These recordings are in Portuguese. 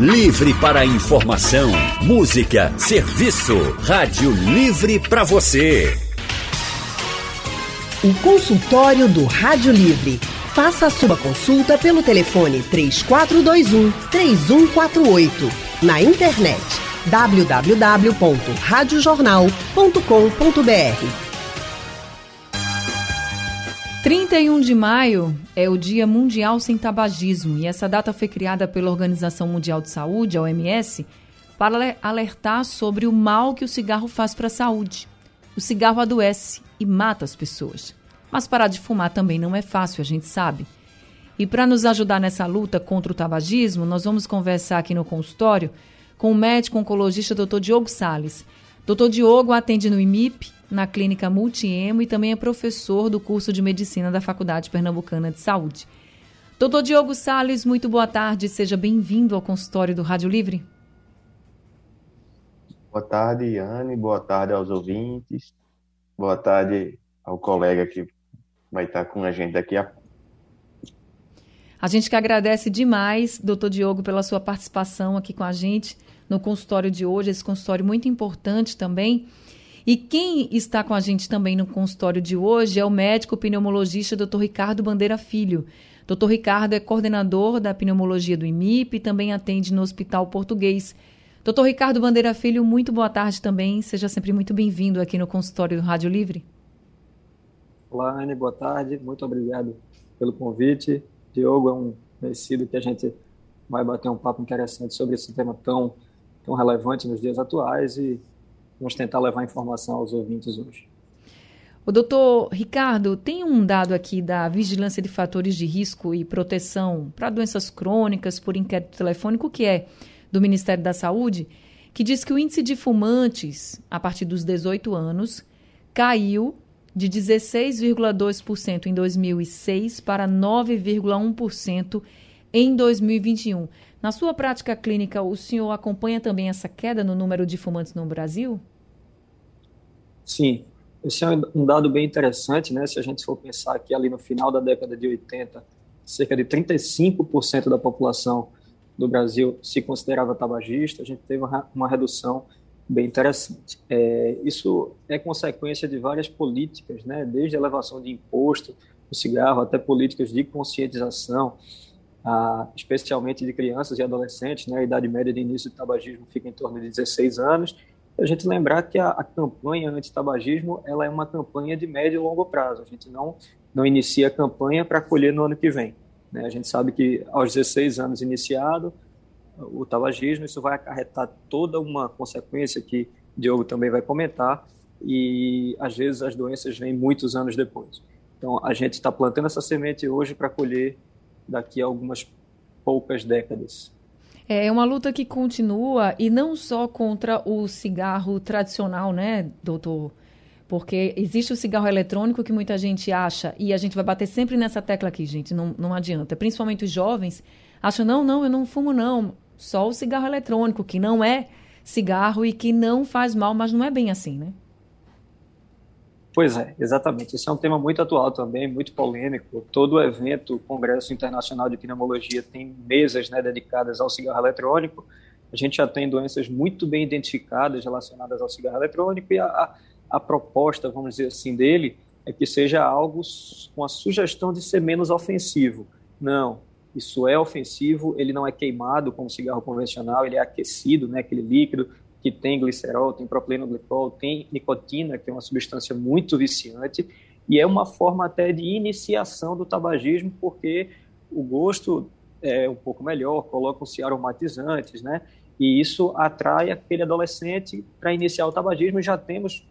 Livre para informação, música, serviço. Rádio Livre para você. O consultório do Rádio Livre. Faça a sua consulta pelo telefone 3421 3148. Na internet www.radiojornal.com.br 31 de maio é o Dia Mundial Sem Tabagismo e essa data foi criada pela Organização Mundial de Saúde, a OMS, para alertar sobre o mal que o cigarro faz para a saúde. O cigarro adoece e mata as pessoas. Mas parar de fumar também não é fácil, a gente sabe. E para nos ajudar nessa luta contra o tabagismo, nós vamos conversar aqui no consultório com o médico oncologista Dr. Diogo Sales. Dr. Diogo atende no IMIP, na clínica Multiemo e também é professor do curso de medicina da Faculdade Pernambucana de Saúde. Doutor Diogo Sales, muito boa tarde, seja bem-vindo ao consultório do Rádio Livre. Boa tarde, Anne, boa tarde aos ouvintes, boa tarde ao colega que vai estar com a gente daqui a pouco. A gente que agradece demais, doutor Diogo, pela sua participação aqui com a gente no consultório de hoje, esse consultório muito importante também. E quem está com a gente também no consultório de hoje é o médico pneumologista Dr. Ricardo Bandeira Filho. Dr. Ricardo é coordenador da pneumologia do IMIP e também atende no Hospital Português. Dr. Ricardo Bandeira Filho, muito boa tarde também. Seja sempre muito bem-vindo aqui no consultório do Rádio Livre. Olá, Anne, boa tarde. Muito obrigado pelo convite. Diogo é um conhecido que a gente vai bater um papo interessante sobre esse tema tão, tão relevante nos dias atuais e vamos tentar levar informação aos ouvintes hoje. O doutor Ricardo, tem um dado aqui da Vigilância de Fatores de Risco e Proteção para Doenças Crônicas por inquérito telefônico, que é do Ministério da Saúde, que diz que o índice de fumantes a partir dos 18 anos caiu de 16,2% em 2006 para 9,1% em 2021. Na sua prática clínica, o senhor acompanha também essa queda no número de fumantes no Brasil? Sim, esse é um dado bem interessante, né? Se a gente for pensar que ali no final da década de 80, cerca de 35% da população do Brasil se considerava tabagista, a gente teve uma, redução bem interessante. É, isso é consequência de várias políticas, né? Desde a elevação de imposto do cigarro até políticas de conscientização, ah, especialmente de crianças e adolescentes, né? A idade média de início de tabagismo fica em torno de 16 anos a gente lembrar que a, a campanha anti-tabagismo ela é uma campanha de médio e longo prazo. A gente não, não inicia a campanha para colher no ano que vem. Né? A gente sabe que aos 16 anos iniciado o tabagismo, isso vai acarretar toda uma consequência que Diogo também vai comentar e às vezes as doenças vêm muitos anos depois. Então a gente está plantando essa semente hoje para colher daqui a algumas poucas décadas. É uma luta que continua e não só contra o cigarro tradicional, né, doutor? Porque existe o cigarro eletrônico que muita gente acha, e a gente vai bater sempre nessa tecla aqui, gente, não, não adianta. Principalmente os jovens acham, não, não, eu não fumo não, só o cigarro eletrônico, que não é cigarro e que não faz mal, mas não é bem assim, né? Pois é, exatamente. Esse é um tema muito atual também, muito polêmico. Todo evento, Congresso Internacional de Pneumologia, tem mesas né, dedicadas ao cigarro eletrônico. A gente já tem doenças muito bem identificadas relacionadas ao cigarro eletrônico e a, a, a proposta, vamos dizer assim, dele é que seja algo com a sugestão de ser menos ofensivo. Não, isso é ofensivo, ele não é queimado como cigarro convencional, ele é aquecido, né, aquele líquido, que tem glicerol, tem propilenoglicol, tem nicotina, que é uma substância muito viciante, e é uma forma até de iniciação do tabagismo, porque o gosto é um pouco melhor, colocam-se aromatizantes, né? E isso atrai aquele adolescente para iniciar o tabagismo. Já temos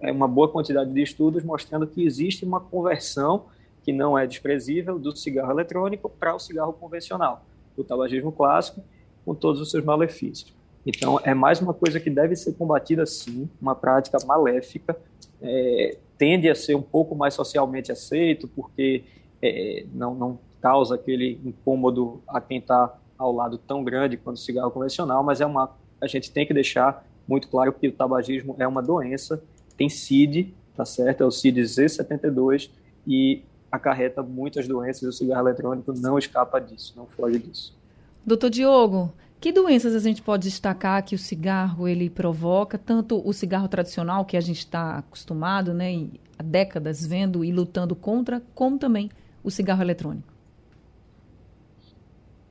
é, uma boa quantidade de estudos mostrando que existe uma conversão que não é desprezível do cigarro eletrônico para o cigarro convencional, o tabagismo clássico, com todos os seus malefícios. Então, é mais uma coisa que deve ser combatida sim, uma prática maléfica, é, tende a ser um pouco mais socialmente aceito, porque é, não, não causa aquele incômodo a quem está ao lado tão grande quanto o cigarro convencional, mas é uma, a gente tem que deixar muito claro que o tabagismo é uma doença, tem CID, tá certo? É o CID Z72 e acarreta muitas doenças, o cigarro eletrônico não escapa disso, não foge disso. Doutor Diogo, Que doenças a gente pode destacar que o cigarro ele provoca? Tanto o cigarro tradicional que a gente está acostumado, né, há décadas vendo e lutando contra, como também o cigarro eletrônico.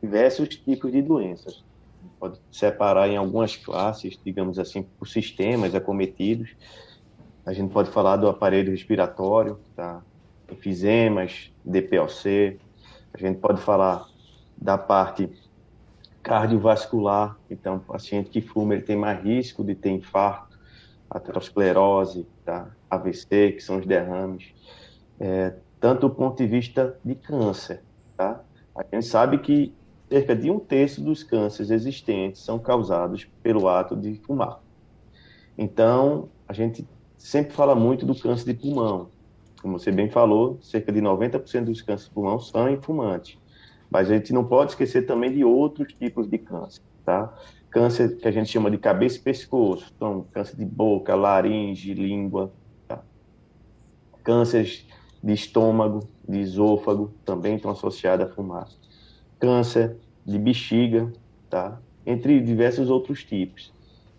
Diversos tipos de doenças. Pode separar em algumas classes, digamos assim, por sistemas acometidos. A gente pode falar do aparelho respiratório, tá? Enfisemas, DPLC. A gente pode falar da parte cardiovascular, então paciente que fuma ele tem mais risco de ter infarto, aterosclerose, tá? AVC, que são os derrames, é, tanto do ponto de vista de câncer, tá? A gente sabe que cerca de um terço dos cânceres existentes são causados pelo ato de fumar. Então, a gente sempre fala muito do câncer de pulmão. Como você bem falou, cerca de 90% dos cânceres de pulmão são em fumantes. Mas a gente não pode esquecer também de outros tipos de câncer, tá? Câncer que a gente chama de cabeça e pescoço, então câncer de boca, laringe, língua, tá? Cânceres de estômago, de esôfago, também estão associados à fumaça. Câncer de bexiga, tá? Entre diversos outros tipos.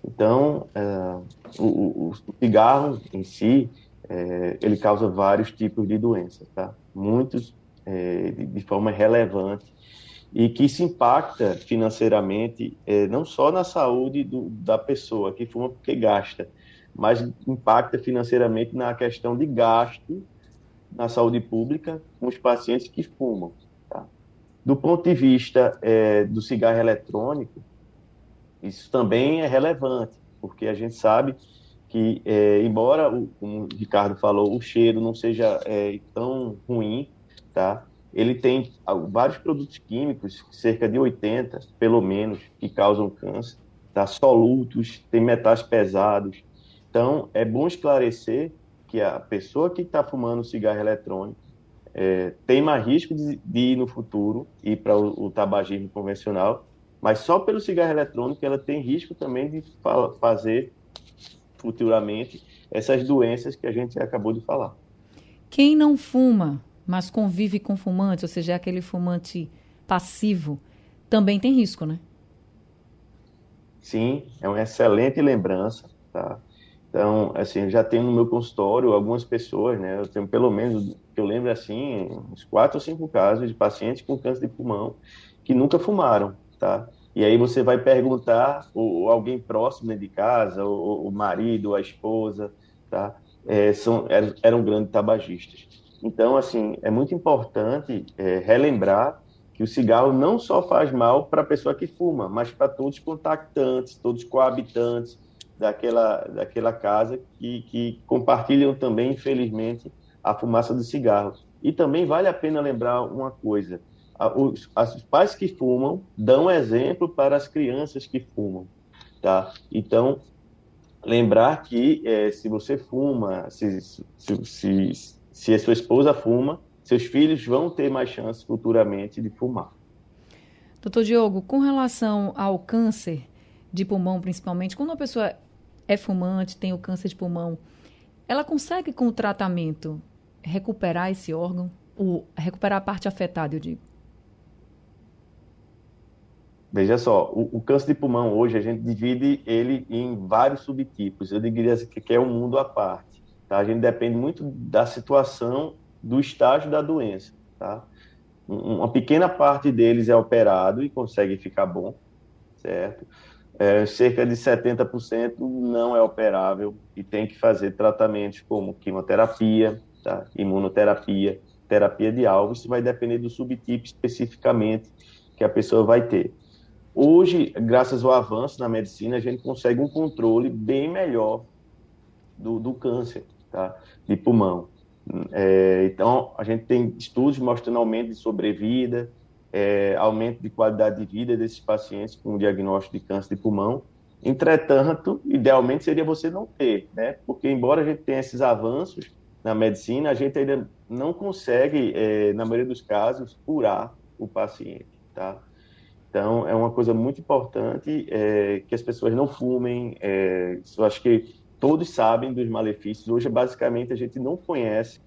Então, uh, o, o, cigarro em si, é, ele causa vários tipos de doenças, tá? Muitos é, de, forma relevante e que se impacta financeiramente é, não só na saúde do, da pessoa que fuma porque gasta, mas impacta financeiramente na questão de gasto na saúde pública com os pacientes que fumam. Tá? Do ponto de vista é, do cigarro eletrônico, isso também é relevante, porque a gente sabe que, é, embora, o, como o Ricardo falou, o cheiro não seja é, tão ruim, tá? Ele tem vários produtos químicos, cerca de 80, pelo menos, que causam câncer, tá? Solutos, tem metais pesados. Então, é bom esclarecer que a pessoa que está fumando cigarro eletrônico é, tem mais risco de, de, ir no futuro ir para o, o, tabagismo convencional, mas só pelo cigarro eletrônico ela tem risco também de fa fazer futuramente essas doenças que a gente acabou de falar. Quem não fuma mas convive com fumante, ou seja, é aquele fumante passivo, também tem risco, né? Sim, é uma excelente lembrança, tá? Então, assim, eu já tenho no meu consultório algumas pessoas, né? Eu tenho pelo menos, eu lembro assim, uns quatro ou cinco casos de pacientes com câncer de pulmão que nunca fumaram, tá? E aí você vai perguntar, ou, alguém próximo de casa, ou, o marido, ou a esposa, tá? É, são, eram, eram grandes tabagistas. Então, assim, é muito importante é, relembrar que o cigarro não só faz mal para a pessoa que fuma, mas para todos os contactantes, todos os coabitantes daquela, daquela casa que, que compartilham também, infelizmente, a fumaça do cigarro. E também vale a pena lembrar uma coisa: os, os pais que fumam dão exemplo para as crianças que fumam, tá? Então, lembrar que é, se você fuma, se, se, se se a sua esposa fuma, seus filhos vão ter mais chance futuramente de fumar. Doutor Diogo, com relação ao câncer de pulmão, principalmente, quando uma pessoa é fumante, tem o câncer de pulmão, ela consegue, com o tratamento, recuperar esse órgão? Ou recuperar a parte afetada, eu digo? Veja só, o, o, câncer de pulmão hoje a gente divide ele em vários subtipos. Eu diria que é um mundo à parte. Tá? A gente depende muito da situação, do estágio da doença. Tá? Uma pequena parte deles é operado e consegue ficar bom, certo? É, cerca de 70% não é operável e tem que fazer tratamentos como quimioterapia, tá? imunoterapia, terapia de alvo. Isso vai depender do subtipo especificamente que a pessoa vai ter. Hoje, graças ao avanço na medicina, a gente consegue um controle bem melhor do, do câncer tá? de pulmão. É, então, a gente tem estudos mostrando aumento de sobrevida, é, aumento de qualidade de vida desses pacientes com diagnóstico de câncer de pulmão. Entretanto, idealmente seria você não ter, né? Porque, embora a gente tenha esses avanços na medicina, a gente ainda não consegue, é, na maioria dos casos, curar o paciente, tá? Então, é uma coisa muito importante é, que as pessoas não fumem. É, eu acho que todos sabem dos malefícios. Hoje, basicamente, a gente não conhece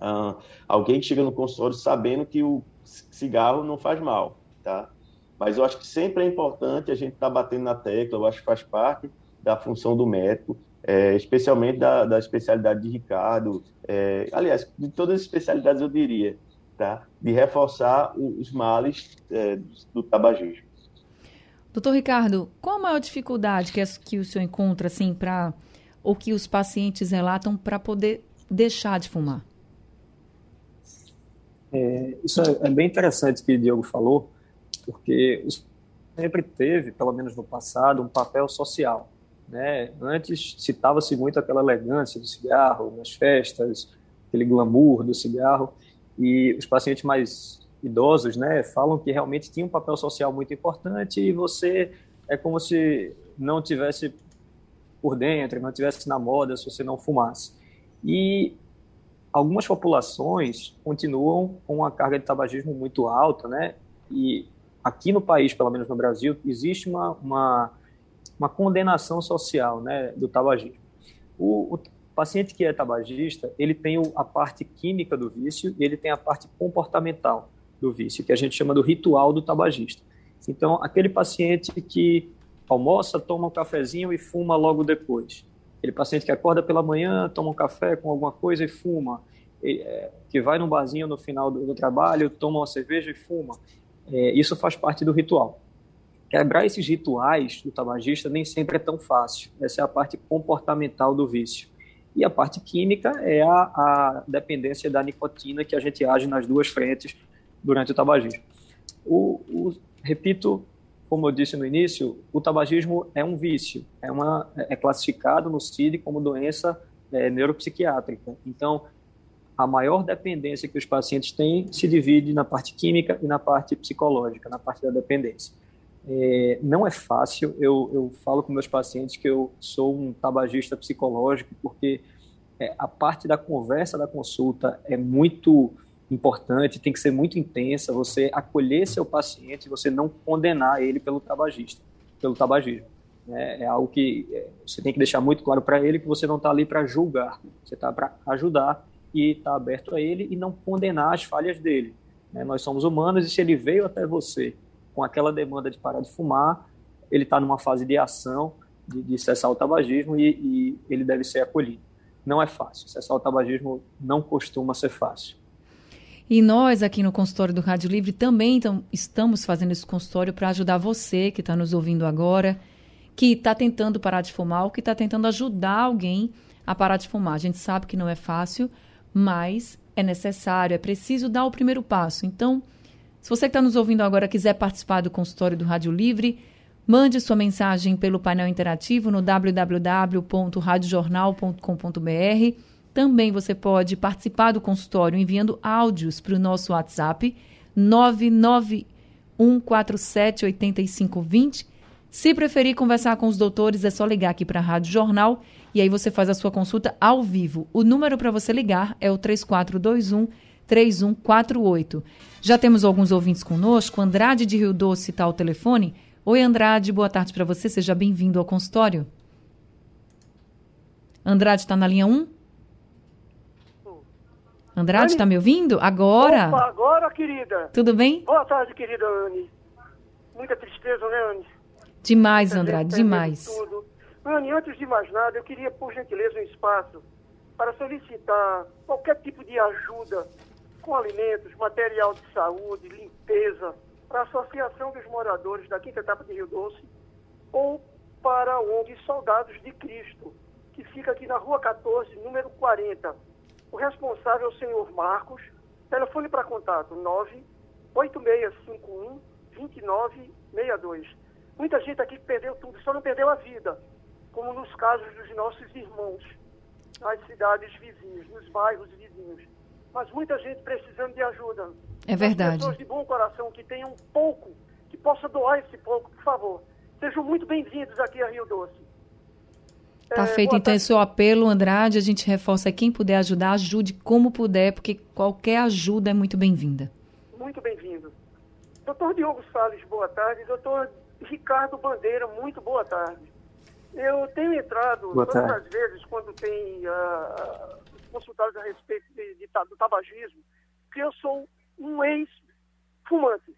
uh, alguém que chega no consultório sabendo que o cigarro não faz mal, tá? Mas eu acho que sempre é importante a gente estar tá batendo na tecla, eu acho que faz parte da função do médico, é, especialmente da, da, especialidade de Ricardo, é, aliás, de todas as especialidades eu diria, tá? de reforçar os males é, do tabagismo. Doutor Ricardo, qual a maior dificuldade que, que o senhor encontra, assim, para ou que os pacientes relatam para poder deixar de fumar? É, isso é, é, bem interessante que o Diogo falou, porque sempre teve, pelo menos no passado, um papel social. Né? Antes citava-se muito aquela elegância do cigarro nas festas, aquele glamour do cigarro, e os pacientes mais idosos né, falam que realmente tinha um papel social muito importante e você é como se não tivesse por dentro, não tivesse na moda se você não fumasse. E algumas populações continuam com uma carga de tabagismo muito alta, né? E aqui no país, pelo menos no Brasil, existe uma, uma, uma condenação social né, do tabagismo. O, o, paciente que é tabagista, ele tem a parte química do vício e ele tem a parte comportamental do vício, que a gente chama do ritual do tabagista. Então, aquele paciente que almoça, toma um cafezinho e fuma logo depois. Aquele paciente que acorda pela manhã, toma um café com alguma coisa e fuma. É, que vai num barzinho no final do, trabalho, toma uma cerveja e fuma. É, isso faz parte do ritual. Quebrar esses rituais do tabagista nem sempre é tão fácil. Essa é a parte comportamental do vício. E a parte química é a, a dependência da nicotina que a gente age nas duas frentes durante o tabagismo. O, o, repito, como eu disse no início, o tabagismo é um vício, é, uma, é classificado no CID como doença é, neuropsiquiátrica. Então, a maior dependência que os pacientes têm se divide na parte química e na parte psicológica, na parte da dependência. É, não é fácil, eu, eu falo com meus pacientes que eu sou um tabagista psicológico, porque é, a parte da conversa da consulta é muito importante, tem que ser muito intensa, você acolher seu paciente, você não condenar ele pelo tabagista, pelo tabagismo. É, é algo que é, você tem que deixar muito claro para ele que você não está ali para julgar, você está para ajudar e está aberto a ele e não condenar as falhas dele. Né? Nós somos humanos e se ele veio até você com aquela demanda de parar de fumar, ele está numa fase de ação, de, de cessar o tabagismo e, e ele deve ser acolhido. Não é fácil, cessar o tabagismo não costuma ser fácil. E nós, aqui no consultório do Rádio Livre, também estamos fazendo esse consultório para ajudar você que está nos ouvindo agora, que está tentando parar de fumar ou que está tentando ajudar alguém a parar de fumar. A gente sabe que não é fácil, mas é necessário, é preciso dar o primeiro passo. Então, se você que está nos ouvindo agora quiser participar do consultório do Rádio Livre, mande sua mensagem pelo painel interativo no www.radiojornal.com.br também você pode participar do consultório enviando áudios para o nosso WhatsApp 991478520. Se preferir conversar com os doutores, é só ligar aqui para a Rádio Jornal e aí você faz a sua consulta ao vivo. O número para você ligar é o 3421 3148. Já temos alguns ouvintes conosco. Andrade de Rio Doce está ao telefone. Oi, Andrade, boa tarde para você. Seja bem-vindo ao consultório. Andrade está na linha 1? Andrade, está me ouvindo? Agora? Opa, agora, querida. Tudo bem? Boa tarde, querida Anne. Muita tristeza, né, Anne? Demais, Andrade, demais. Tudo. Anne, antes de mais nada, eu queria, por gentileza, um espaço para solicitar qualquer tipo de ajuda com alimentos, material de saúde, limpeza, para a Associação dos Moradores da Quinta Etapa de Rio Doce ou para a ONG Soldados de Cristo, que fica aqui na Rua 14, número 40, o responsável é o senhor Marcos. Telefone para contato 98651 2962. Muita gente aqui perdeu tudo, só não perdeu a vida, como nos casos dos nossos irmãos nas cidades vizinhas, nos bairros vizinhos. Mas muita gente precisando de ajuda. É verdade. pessoas de bom coração que tenham um pouco, que possa doar esse pouco, por favor. Sejam muito bem-vindos aqui a Rio Doce. Tá é, feito então esse seu apelo, Andrade. A gente reforça quem puder ajudar, ajude como puder, porque qualquer ajuda é muito bem-vinda. Muito bem-vindo. Doutor Diogo Salles, boa tarde. Doutor Ricardo Bandeira, muito boa tarde. Eu tenho entrado boa todas tarde. as vezes quando tem uh, consultados a respeito de, de, do tabagismo, que eu sou um ex-fumante.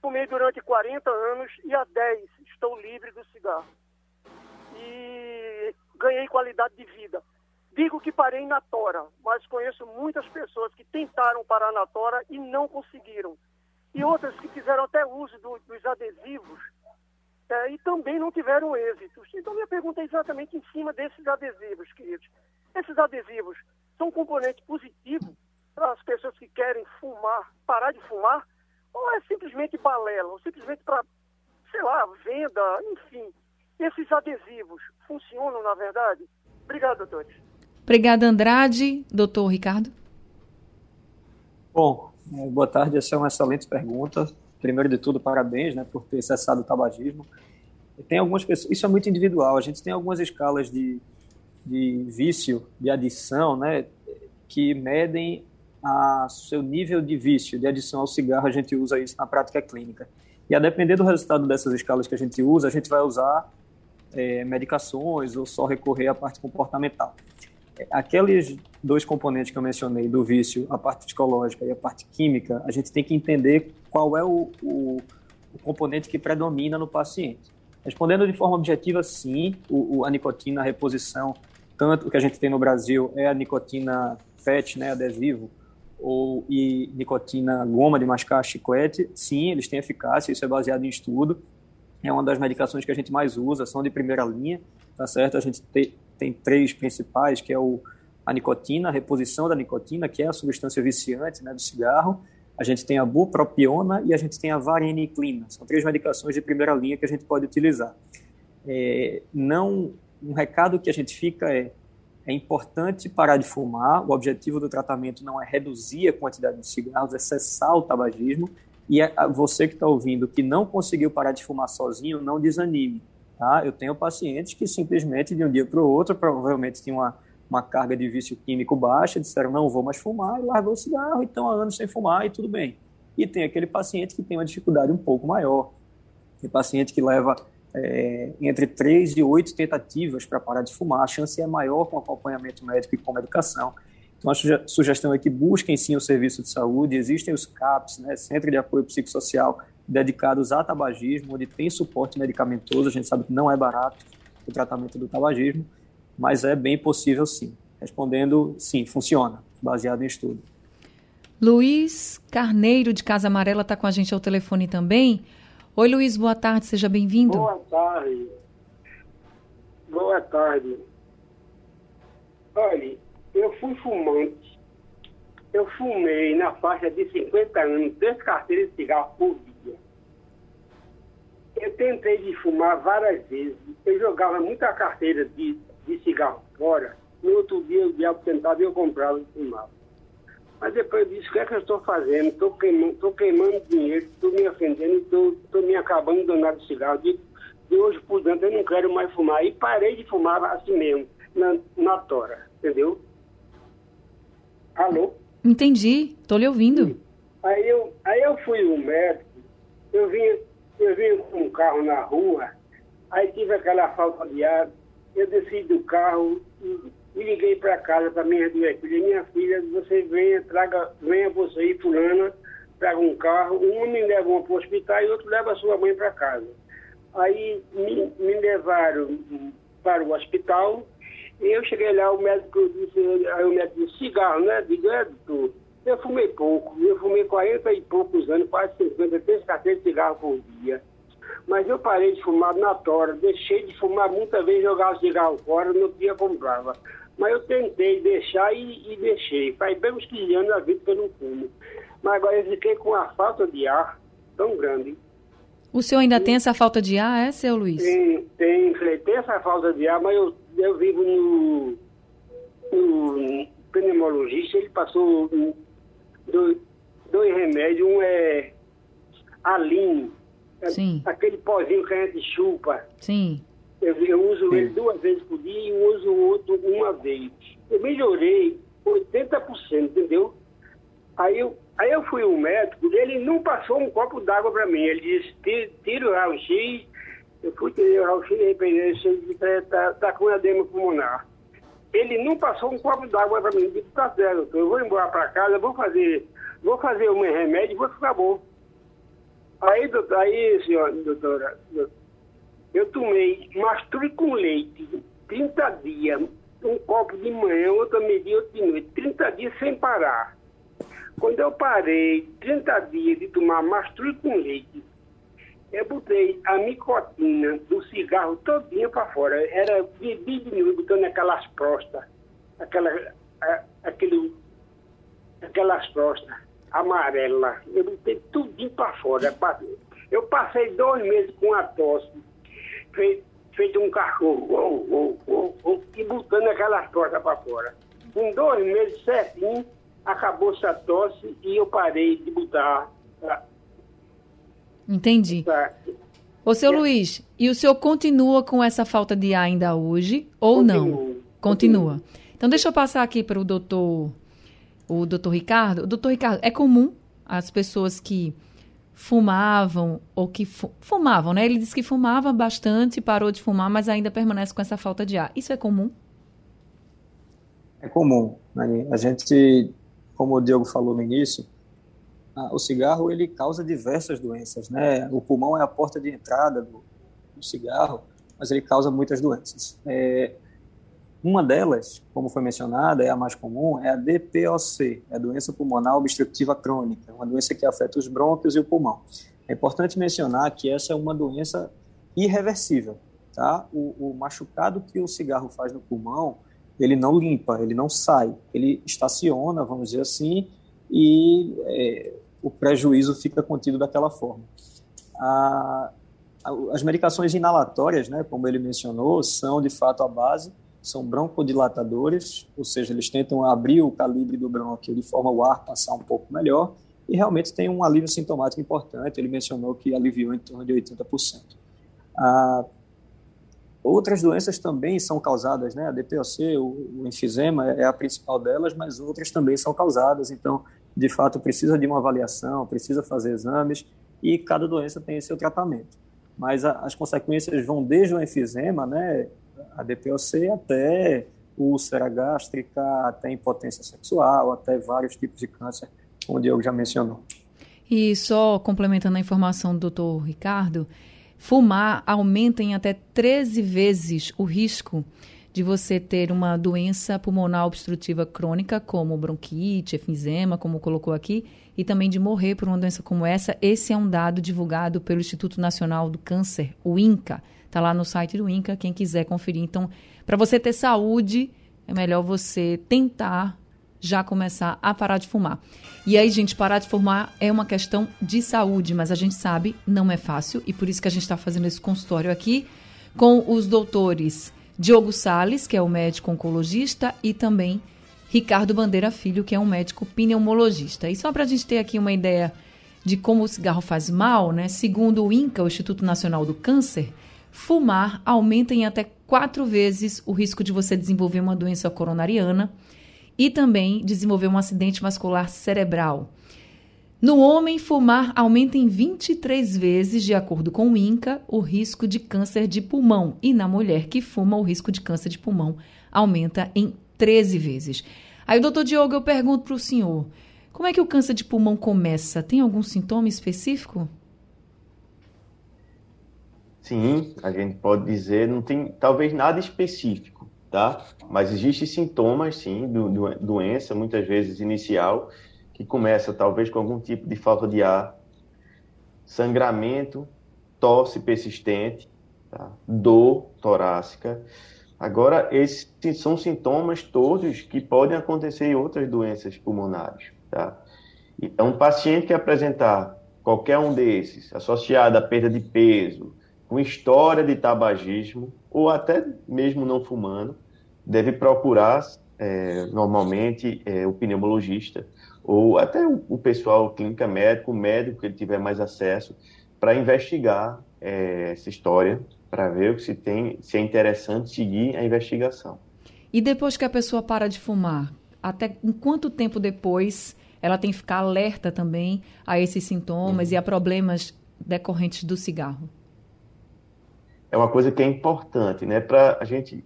fumei durante 40 anos e há 10 estou livre do cigarro. E ganhei qualidade de vida. Digo que parei na tora, mas conheço muitas pessoas que tentaram parar na tora e não conseguiram. E outras que fizeram até uso do, dos adesivos é, e também não tiveram êxitos. Então, minha pergunta é exatamente em cima desses adesivos, queridos. Esses adesivos são um componente positivo para as pessoas que querem fumar, parar de fumar, ou é simplesmente balela, ou simplesmente para, sei lá, venda, enfim. Esses adesivos funcionam, na verdade? Obrigado, doutores. Obrigada, Andrade. Doutor Ricardo? Bom, é, boa tarde. Essa é uma excelente pergunta. Primeiro de tudo, parabéns né, por ter cessado o tabagismo. Tem algumas pessoas, isso é muito individual. A gente tem algumas escalas de, de vício, de adição, né, que medem a seu nível de vício, de adição ao cigarro. A gente usa isso na prática clínica. E a depender do resultado dessas escalas que a gente usa, a gente vai usar é, medicações ou só recorrer à parte comportamental. Aqueles dois componentes que eu mencionei, do vício, a parte psicológica e a parte química, a gente tem que entender qual é o, o, o componente que predomina no paciente. Respondendo de forma objetiva, sim, o, a nicotina, a reposição, tanto o que a gente tem no Brasil é a nicotina PET, né, adesivo, ou e nicotina goma de mascar chiclete, sim, eles têm eficácia, isso é baseado em estudo, é uma das medicações que a gente mais usa, são de primeira linha, tá certo? A gente te, tem três principais, que é o, a nicotina, a reposição da nicotina, que é a substância viciante né, do cigarro, a gente tem a bupropiona e a gente tem a vareniclina. São três medicações de primeira linha que a gente pode utilizar. É, não, um recado que a gente fica é é importante parar de fumar. O objetivo do tratamento não é reduzir a quantidade de cigarros, é cessar o tabagismo. E você que está ouvindo que não conseguiu parar de fumar sozinho, não desanime. Tá? Eu tenho pacientes que simplesmente de um dia para o outro, provavelmente tinham uma, uma carga de vício químico baixa, disseram não vou mais fumar e largou o cigarro, então há anos sem fumar e tudo bem. E tem aquele paciente que tem uma dificuldade um pouco maior. Tem paciente que leva é, entre 3 e 8 tentativas para parar de fumar. A chance é maior com acompanhamento médico e com medicação. Então, a sugestão é que busquem sim o serviço de saúde. Existem os CAPs, né, Centro de Apoio Psicossocial, dedicados a tabagismo, onde tem suporte medicamentoso. A gente sabe que não é barato o tratamento do tabagismo, mas é bem possível sim. Respondendo, sim, funciona, baseado em estudo. Luiz Carneiro, de Casa Amarela, está com a gente ao telefone também. Oi, Luiz, boa tarde, seja bem-vindo. Boa tarde. Boa tarde. Olha, eu fui fumante. Eu fumei na faixa de 50 anos, três carteiras de cigarro por dia. Eu tentei de fumar várias vezes. Eu jogava muita carteira de, de cigarro fora. No outro dia, o diabo tentava e eu comprava e fumava. Mas depois eu disse, o que é que eu estou fazendo? Estou queimando, queimando dinheiro, estou me ofendendo, estou me acabando danado de cigarro. De, de hoje por diante eu não quero mais fumar. E parei de fumar assim mesmo, na, na tora, entendeu? Alô? Entendi, estou lhe ouvindo. Aí eu, aí eu fui um médico, eu vim, eu vim com um carro na rua, aí tive aquela falta de ar, eu desci do carro e e liguei para casa para minha duas filhas. Minha filha, você venha, traga, venha você e fulana, traga um carro. Um me leva para o hospital e outro leva a sua mãe para casa. Aí me, me levaram para o hospital. Eu cheguei lá, o médico disse, aí o médico disse, cigarro, né? Digo, é, doutor. Eu fumei pouco, eu fumei 40 e poucos anos, quase 50, três carteiras de cigarro por dia. Mas eu parei de fumar na tora, deixei de fumar muitas vezes, jogava o cigarro fora, no dia comprava. Mas eu tentei deixar e, e deixei. Faz bem uns 15 anos a vida que eu não fumo. Mas agora eu fiquei com a falta de ar tão grande. O senhor ainda tem essa falta de ar, é, seu Luiz? Tem, tem, tem essa falta de ar, mas eu, eu vivo no, no pneumologista, ele passou dois, dois remédios, um é Aline, Sim. aquele pozinho que a gente chupa. Sim. Eu, eu uso Sim. ele duas vezes por dia e uso o outro uma vez. Eu melhorei 80%, entendeu? Aí eu, aí eu fui ao médico, ele não passou um copo d'água para mim. Ele disse, tira o raio-x. Eu fui tirar o raio-x e ele está tá com edema pulmonar. Ele não passou um copo d'água para mim. Disse, tá certo, eu vou embora para casa, vou fazer, vou fazer o meu remédio e vou ficar bom. Aí, doutor, aí, senhora, doutora, eu tomei mastruz com leite 30 dias, um copo de manhã, outro meio-dia, outro de noite, 30 dias sem parar. Quando eu parei 30 dias de tomar mastruz com leite, eu botei a nicotina do cigarro todinha para fora. Era de dia botando aquelas prostas, aquela, a, aquele, aquelas prostas amarelas. Eu botei tudinho para fora. Eu passei dois meses com a tosse, feito, feito um cachorro, oh, oh, oh, e botando aquelas prostas para fora. Com dois meses certinho, acabou essa tosse e eu parei de botar Entendi. Ô, seu é. Luiz, e o senhor continua com essa falta de ar ainda hoje ou Continuo. não? Continua. Então, deixa eu passar aqui para o doutor, o doutor Ricardo. Doutor Ricardo, é comum as pessoas que fumavam ou que fu fumavam, né? Ele disse que fumava bastante, parou de fumar, mas ainda permanece com essa falta de ar. Isso é comum? É comum. Né? A gente, como o Diogo falou no início, o cigarro ele causa diversas doenças, né? O pulmão é a porta de entrada do, do cigarro, mas ele causa muitas doenças. É, uma delas, como foi mencionada, é a mais comum, é a DPOC, é a doença pulmonar obstrutiva crônica, uma doença que afeta os brônquios e o pulmão. É importante mencionar que essa é uma doença irreversível, tá? O, o machucado que o cigarro faz no pulmão, ele não limpa, ele não sai, ele estaciona, vamos dizer assim, e é, o prejuízo fica contido daquela forma. A, a, as medicações inalatórias, né, como ele mencionou, são de fato a base, são broncodilatadores, ou seja, eles tentam abrir o calibre do brônquio de forma o ar passar um pouco melhor, e realmente tem um alívio sintomático importante, ele mencionou que aliviou em torno de 80%. Ah, outras doenças também são causadas, né? A DPOC, o, o enfisema é a principal delas, mas outras também são causadas. Então, de fato precisa de uma avaliação, precisa fazer exames e cada doença tem seu tratamento. Mas a, as consequências vão desde o enfisema, né, a DPOC, até úlcera gástrica, até impotência sexual, até vários tipos de câncer, como o Diogo já mencionou. E só complementando a informação do doutor Ricardo, fumar aumenta em até 13 vezes o risco de você ter uma doença pulmonar obstrutiva crônica, como bronquite, efizema, como colocou aqui, e também de morrer por uma doença como essa. Esse é um dado divulgado pelo Instituto Nacional do Câncer, o INCA. Está lá no site do INCA, quem quiser conferir. Então, para você ter saúde, é melhor você tentar já começar a parar de fumar. E aí, gente, parar de fumar é uma questão de saúde, mas a gente sabe, não é fácil, e por isso que a gente está fazendo esse consultório aqui com os doutores Diogo Sales, que é o médico oncologista, e também Ricardo Bandeira Filho, que é um médico pneumologista. E só para a gente ter aqui uma ideia de como o cigarro faz mal, né? Segundo o INCA, o Instituto Nacional do Câncer, fumar aumenta em até quatro vezes o risco de você desenvolver uma doença coronariana e também desenvolver um acidente vascular cerebral. No homem, fumar aumenta em 23 vezes, de acordo com o INCA, o risco de câncer de pulmão. E na mulher que fuma, o risco de câncer de pulmão aumenta em 13 vezes. Aí, doutor Diogo, eu pergunto para o senhor: como é que o câncer de pulmão começa? Tem algum sintoma específico? Sim, a gente pode dizer, não tem talvez nada específico, tá? Mas existem sintomas, sim, do, do doença, muitas vezes inicial, que começa talvez com algum tipo de falta de ar, sangramento, tosse persistente, tá? dor torácica. Agora, esses são sintomas todos que podem acontecer em outras doenças pulmonares. Tá? Então, um paciente que apresentar qualquer um desses, associado à perda de peso, com história de tabagismo, ou até mesmo não fumando, deve procurar é, normalmente é, o pneumologista ou até o, o pessoal clínica médico, o médico que ele tiver mais acesso, para investigar é, essa história, para ver se tem, se é interessante seguir a investigação. E depois que a pessoa para de fumar, até em quanto tempo depois ela tem que ficar alerta também a esses sintomas uhum. e a problemas decorrentes do cigarro? É uma coisa que é importante, né? Para a gente,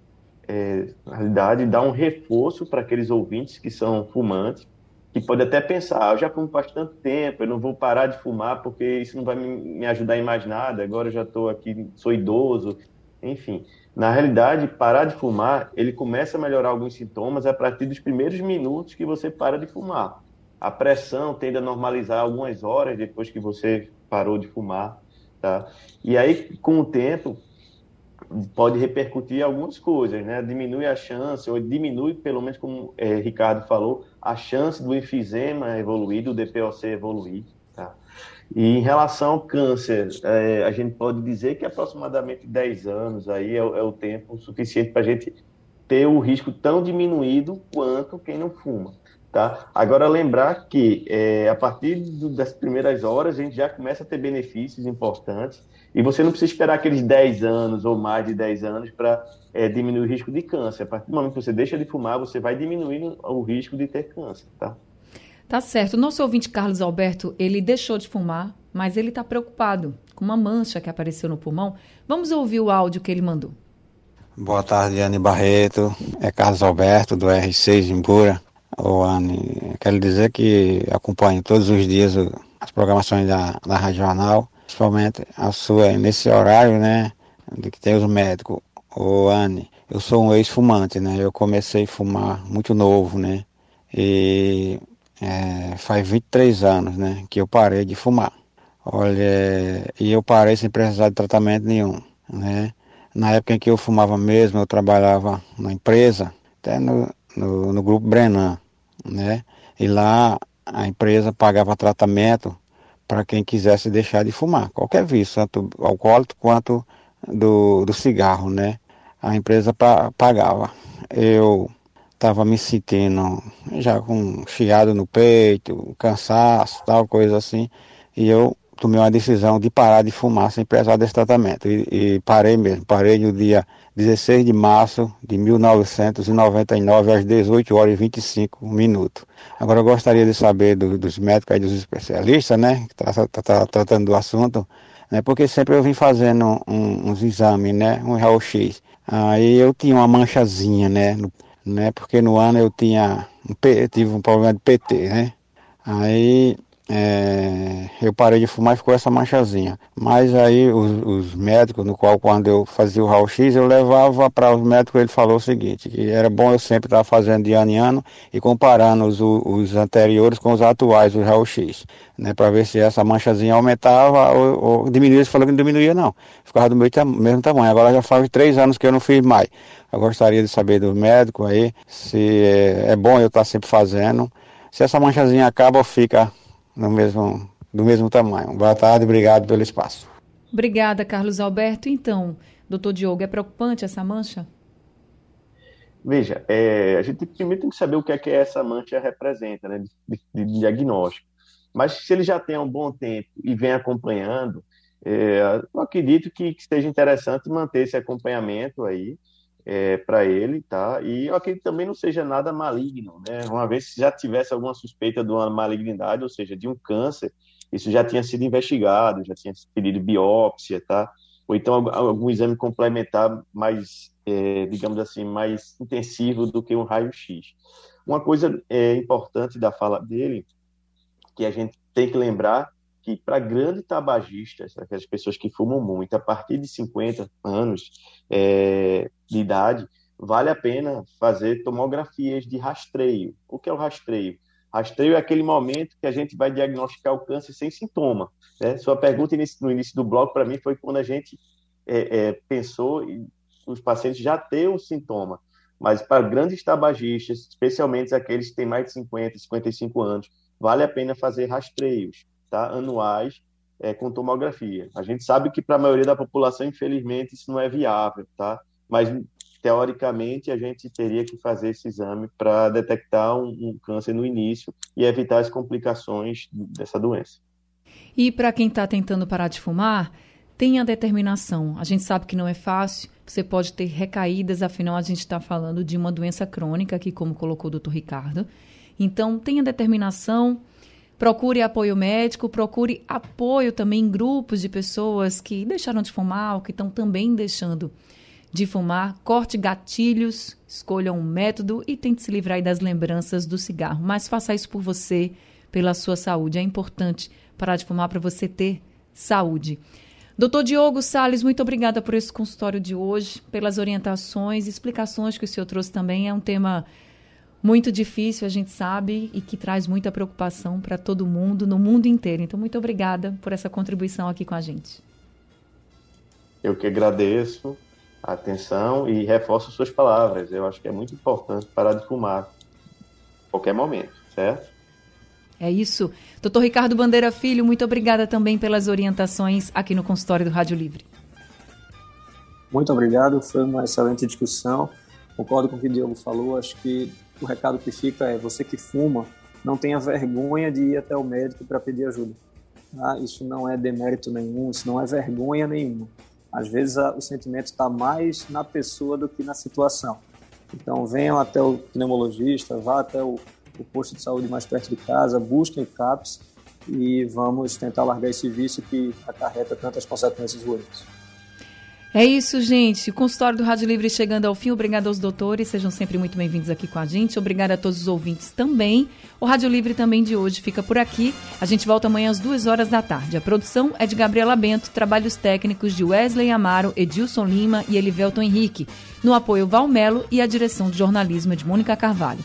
é, na realidade, dar um reforço para aqueles ouvintes que são fumantes, que pode até pensar, ah, eu já fumo faz tanto tempo, eu não vou parar de fumar porque isso não vai me, ajudar em mais nada, agora eu já estou aqui, sou idoso, enfim. Na realidade, parar de fumar, ele começa a melhorar alguns sintomas a partir dos primeiros minutos que você para de fumar. A pressão tende a normalizar algumas horas depois que você parou de fumar, tá? E aí, com o tempo, pode repercutir algumas coisas, né? Diminui a chance, ou diminui, pelo menos como é, Ricardo falou, a chance do enfisema evoluir, do DPOC evoluir, tá? E em relação ao câncer, é, a gente pode dizer que aproximadamente 10 anos aí é, é o tempo suficiente para a gente ter o risco tão diminuído quanto quem não fuma. Tá? Agora, lembrar que é, a partir do, das primeiras horas a gente já começa a ter benefícios importantes e você não precisa esperar aqueles 10 anos ou mais de 10 anos para é, diminuir o risco de câncer. A partir do momento que você deixa de fumar, você vai diminuindo o risco de ter câncer. Tá? Tá certo. O nosso ouvinte Carlos Alberto, ele deixou de fumar, mas ele está preocupado com uma mancha que apareceu no pulmão. Vamos ouvir o áudio que ele mandou. Boa tarde, Anne Barreto. É Carlos Alberto, do R6 Imbura. Ô, Anne, quero dizer que acompanho todos os dias as programações da, da Rádio Jornal, principalmente a sua, nesse horário, né, de que tem os médicos. Ô, Anne, eu sou um ex-fumante, né, eu comecei a fumar muito novo, né, e é, faz 23 anos, né, que eu parei de fumar. Olha, e eu parei sem precisar de tratamento nenhum, né. Na época em que eu fumava mesmo, eu trabalhava na empresa, até no, no, no grupo Brenan, né? E lá a empresa pagava tratamento para quem quisesse deixar de fumar, qualquer vício, tanto alcoólico quanto do, do cigarro, né? A empresa pagava. Eu estava me sentindo já com chiado no peito, cansaço, tal coisa assim, e eu tomei uma decisão de parar de fumar sem precisar desse tratamento. E, e, parei mesmo, parei no dia 16 de março de 1999, às 18 horas e 25 minutos. Agora eu gostaria de saber do, dos médicos e dos especialistas, né, que estão tá, tá, tá, tratando do assunto, né, porque sempre eu vim fazendo um, uns exames, né, um raio-x. Aí eu tinha uma manchazinha, né, no, né, porque no ano eu tinha, um, tive um problema de PT, né. Aí é, eu parei de fumar e ficou essa manchazinha. Mas aí os, os médicos, no qual quando eu fazia o raio-x, eu levava para os médicos, ele falou o seguinte, que era bom eu sempre estar fazendo de ano em ano e comparando os, os anteriores com os atuais, os raio-x, né, para ver se essa manchazinha aumentava ou, ou diminuía. Ele falou que não diminuía não, ficava do mesmo tamanho. Agora já faz três anos que eu não fiz mais. Eu gostaria de saber do médico aí se é, é bom eu estar sempre fazendo. Se essa manchazinha acaba ou fica no mesmo, do mesmo tamanho. Boa tarde, obrigado pelo espaço. Obrigada, Carlos Alberto. Então, doutor Diogo, é preocupante essa mancha? Veja, é, a gente primeiro tem que saber o que é que essa mancha representa, né, de, de, diagnóstico. Mas se ele já tem um bom tempo e vem acompanhando, é, eu acredito que, que seja interessante manter esse acompanhamento aí, é, para ele, tá? E eu acredito que também não seja nada maligno, né? Uma vez que já tivesse alguma suspeita de uma malignidade, ou seja, de um câncer, isso já tinha sido investigado, já tinha pedido biópsia, tá? Ou então algum exame complementar mais, é, digamos assim, mais intensivo do que um raio-x. Uma coisa é, importante da fala dele, que a gente tem que lembrar que para grandes tabagistas, aquelas pessoas que fumam muito, a partir de 50 anos é, de idade, vale a pena fazer tomografias de rastreio. O que é o rastreio? Rastreio é aquele momento que a gente vai diagnosticar o câncer sem sintoma. Né? Sua pergunta no início do bloco para mim foi quando a gente é, é, pensou e os pacientes já têm o sintoma. Mas para grandes tabagistas, especialmente aqueles que têm mais de 50, 55 anos, vale a pena fazer rastreios tá? anuais é, com tomografia. A gente sabe que para a maioria da população, infelizmente, isso não é viável, tá? mas teoricamente a gente teria que fazer esse exame para detectar um, um, câncer no início e evitar as complicações dessa doença. E para quem está tentando parar de fumar, tenha determinação. A gente sabe que não é fácil, você pode ter recaídas, afinal a gente está falando de uma doença crônica, aqui como colocou o doutor Ricardo. Então, tenha determinação, Procure apoio médico, procure apoio também em grupos de pessoas que deixaram de fumar ou que estão também deixando de fumar, corte gatilhos, escolha um método e tente se livrar das lembranças do cigarro. Mas faça isso por você, pela sua saúde. É importante parar de fumar para você ter saúde. Doutor Diogo Sales, muito obrigada por esse consultório de hoje, pelas orientações explicações que o senhor trouxe também. É um tema muito difícil, a gente sabe, e que traz muita preocupação para todo mundo, no mundo inteiro. Então, muito obrigada por essa contribuição aqui com a gente. Eu que agradeço a atenção e reforço suas palavras. Eu acho que é muito importante parar de fumar a qualquer momento, certo? É isso. Doutor Ricardo Bandeira Filho, muito obrigada também pelas orientações aqui no consultório do Rádio Livre. Muito obrigado, foi uma excelente discussão. Concordo com o que o Diogo falou. Acho que o recado que fica é: você que fuma, não tenha vergonha de ir até o médico para pedir ajuda. Tá? Isso não é demérito nenhum, isso não é vergonha nenhuma. Às vezes a, o sentimento está mais na pessoa do que na situação. Então venham até o pneumologista, vá até o, o posto de saúde mais perto de casa, busquem CAPS e vamos tentar largar esse vício que acarreta tantas consequências ruins. É isso, gente. O consultório do Rádio Livre chegando ao fim. Obrigada aos doutores, sejam sempre muito bem-vindos aqui com a gente. Obrigada a todos os ouvintes também. O Rádio Livre também de hoje fica por aqui. A gente volta amanhã às duas horas da tarde. A produção é de Gabriela Bento, trabalhos técnicos de Wesley Amaro, Edilson Lima e Elivelton Henrique. No apoio Valmelo e a direção de jornalismo é de Mônica Carvalho.